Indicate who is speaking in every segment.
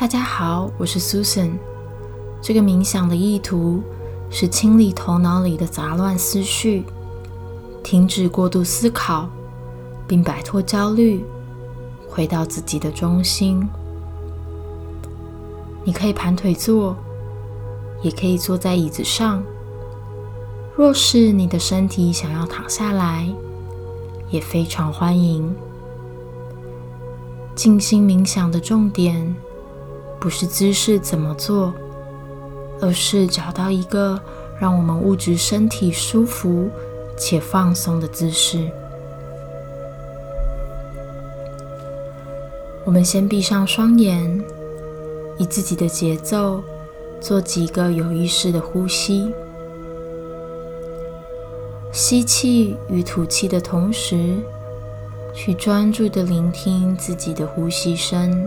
Speaker 1: 大家好，我是 Susan。这个冥想的意图是清理头脑里的杂乱思绪，停止过度思考，并摆脱焦虑，回到自己的中心。你可以盘腿坐，也可以坐在椅子上。若是你的身体想要躺下来，也非常欢迎。静心冥想的重点。不是姿势怎么做，而是找到一个让我们物质身体舒服且放松的姿势。我们先闭上双眼，以自己的节奏做几个有意识的呼吸。吸气与吐气的同时，去专注的聆听自己的呼吸声。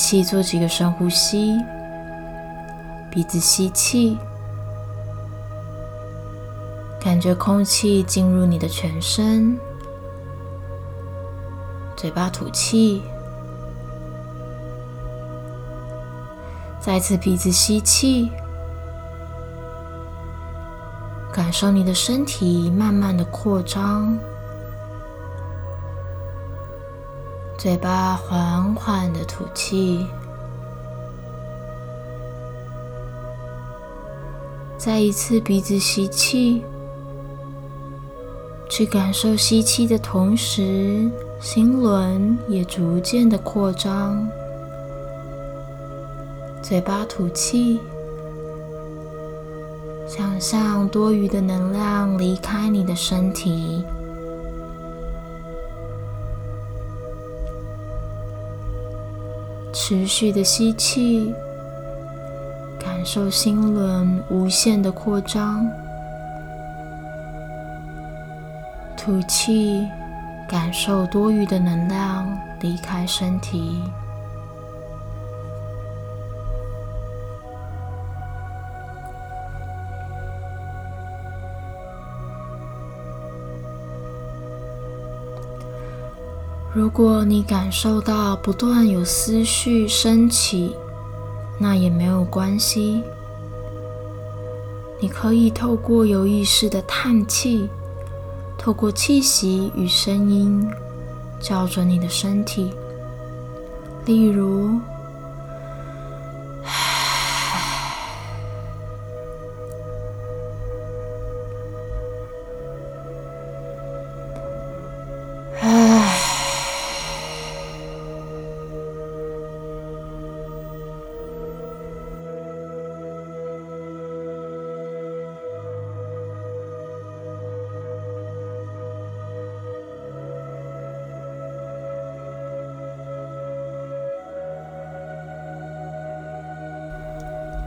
Speaker 1: 我们一起做几个深呼吸，鼻子吸气，感觉空气进入你的全身；嘴巴吐气，再次鼻子吸气，感受你的身体慢慢的扩张。嘴巴缓缓的吐气，再一次鼻子吸气，去感受吸气的同时，心轮也逐渐的扩张。嘴巴吐气，想象多余的能量离开你的身体。持续的吸气，感受心轮无限的扩张；吐气，感受多余的能量离开身体。如果你感受到不断有思绪升起，那也没有关系。你可以透过有意识的叹气，透过气息与声音校准你的身体，例如。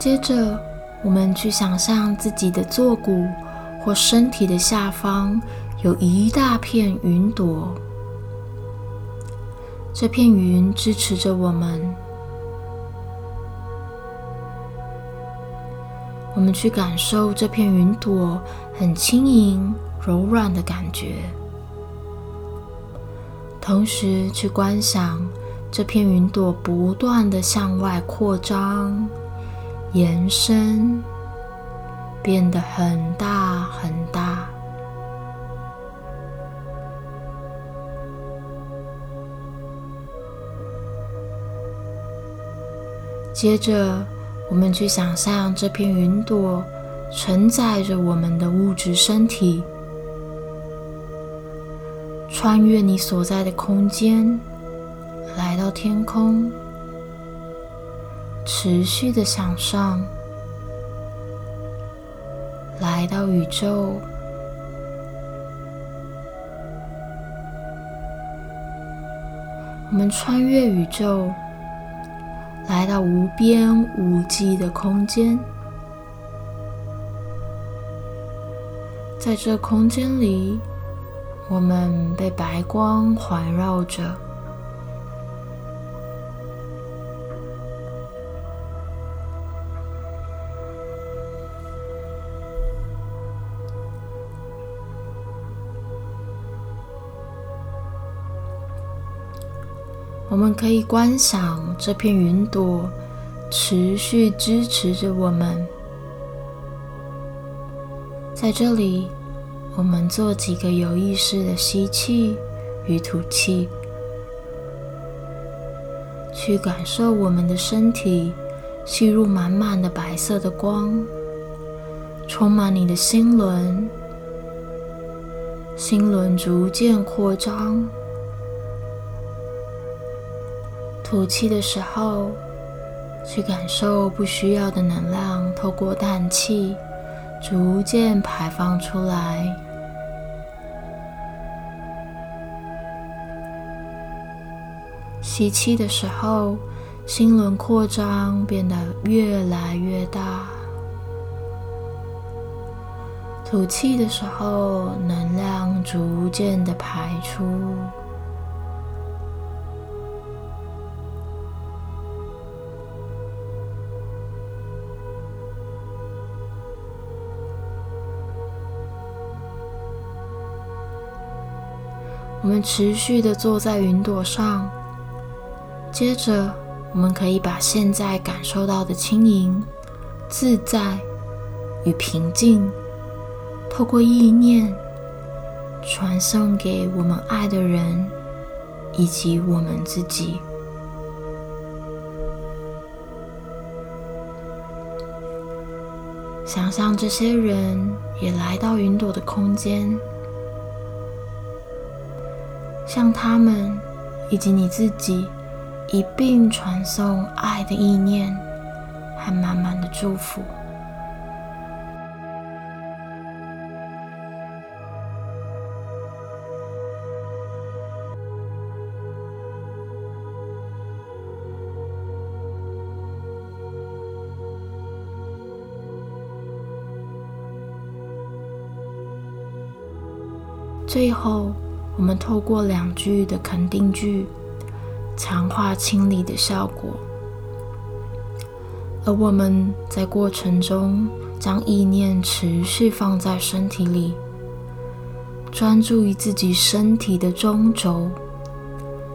Speaker 1: 接着，我们去想象自己的坐骨或身体的下方有一大片云朵，这片云支持着我们。我们去感受这片云朵很轻盈、柔软的感觉，同时去观想这片云朵不断的向外扩张。延伸，变得很大很大。接着，我们去想象这片云朵承载着我们的物质身体，穿越你所在的空间，来到天空。持续的向上，来到宇宙。我们穿越宇宙，来到无边无际的空间。在这空间里，我们被白光环绕着。我们可以观想这片云朵持续支持着我们。在这里，我们做几个有意识的吸气与吐气，去感受我们的身体吸入满满的白色的光，充满你的心轮，心轮逐渐扩张。吐气的时候，去感受不需要的能量透过氮气逐渐排放出来。吸气的时候，心轮扩张变得越来越大；吐气的时候，能量逐渐的排出。我们持续的坐在云朵上，接着我们可以把现在感受到的轻盈、自在与平静，透过意念传送给我们爱的人以及我们自己。想象这些人也来到云朵的空间。向他们以及你自己一并传送爱的意念和满满的祝福。最后。我们透过两句的肯定句，强化清理的效果，而我们在过程中将意念持续放在身体里，专注于自己身体的中轴，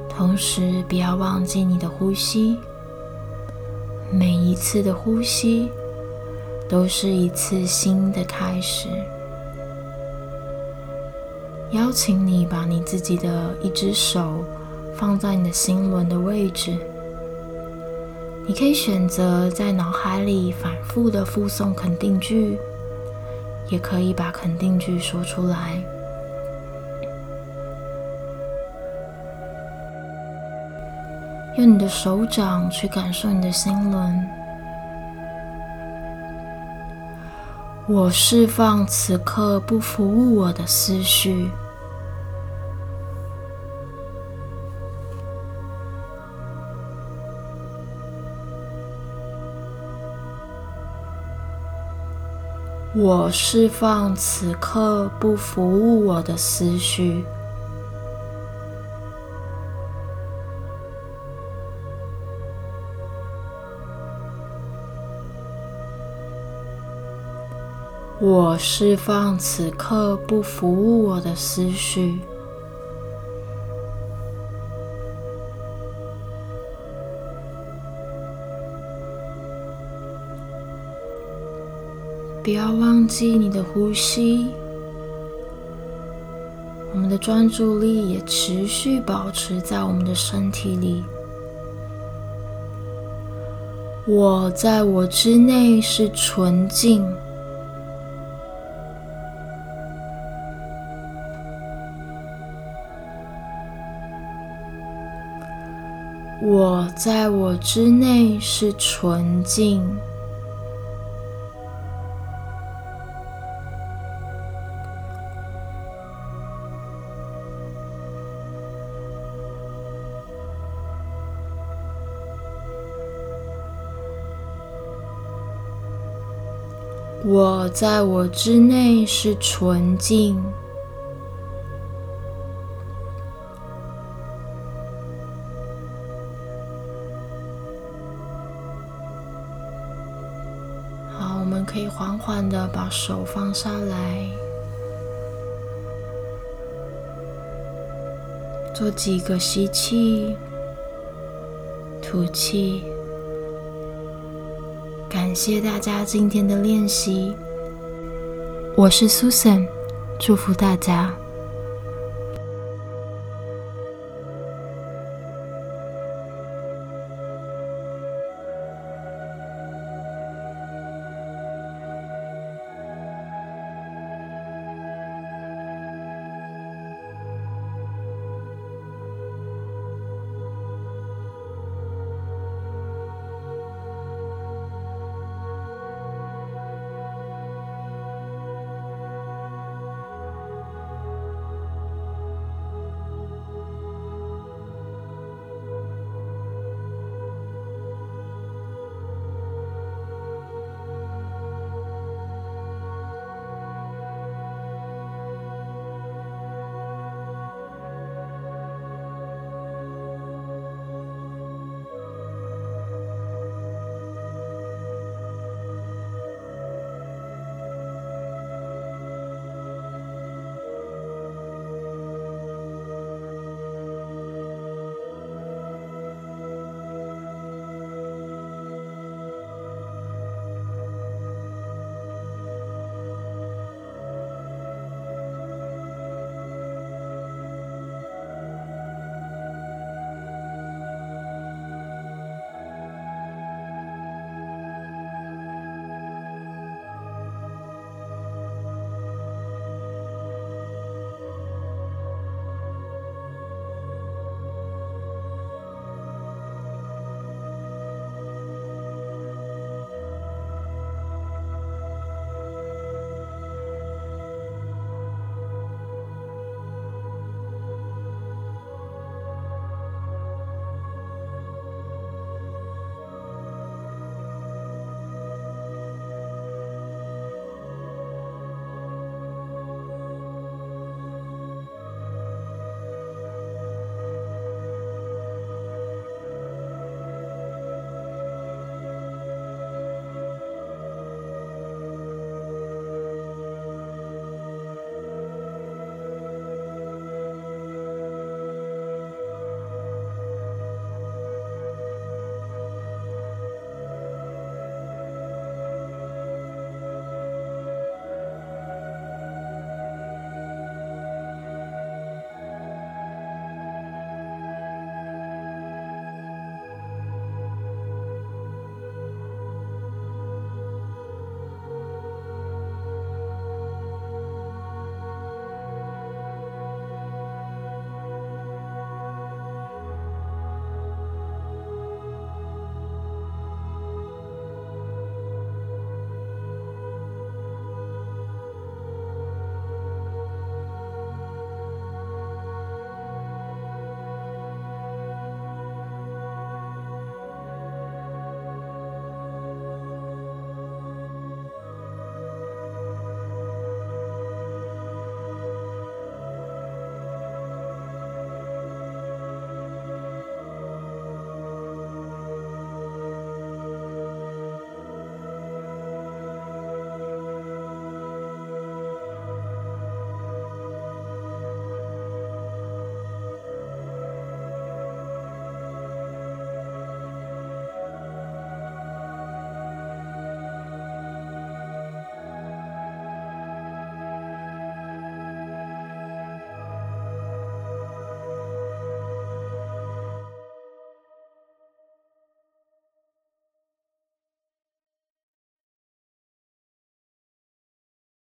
Speaker 1: 同时不要忘记你的呼吸，每一次的呼吸都是一次新的开始。邀请你把你自己的一只手放在你的心轮的位置，你可以选择在脑海里反复的复诵肯定句，也可以把肯定句说出来。用你的手掌去感受你的心轮，我释放此刻不服务我的思绪。我释放此刻不服务我的思绪。我释放此刻不服务我的思绪。不要忘记你的呼吸，我们的专注力也持续保持在我们的身体里。我在我之内是纯净，我在我之内是纯净。我在我之内是纯净。可以缓缓的把手放下来，做几个吸气吐气。感谢大家今天的练习，我是 Susan，祝福大家。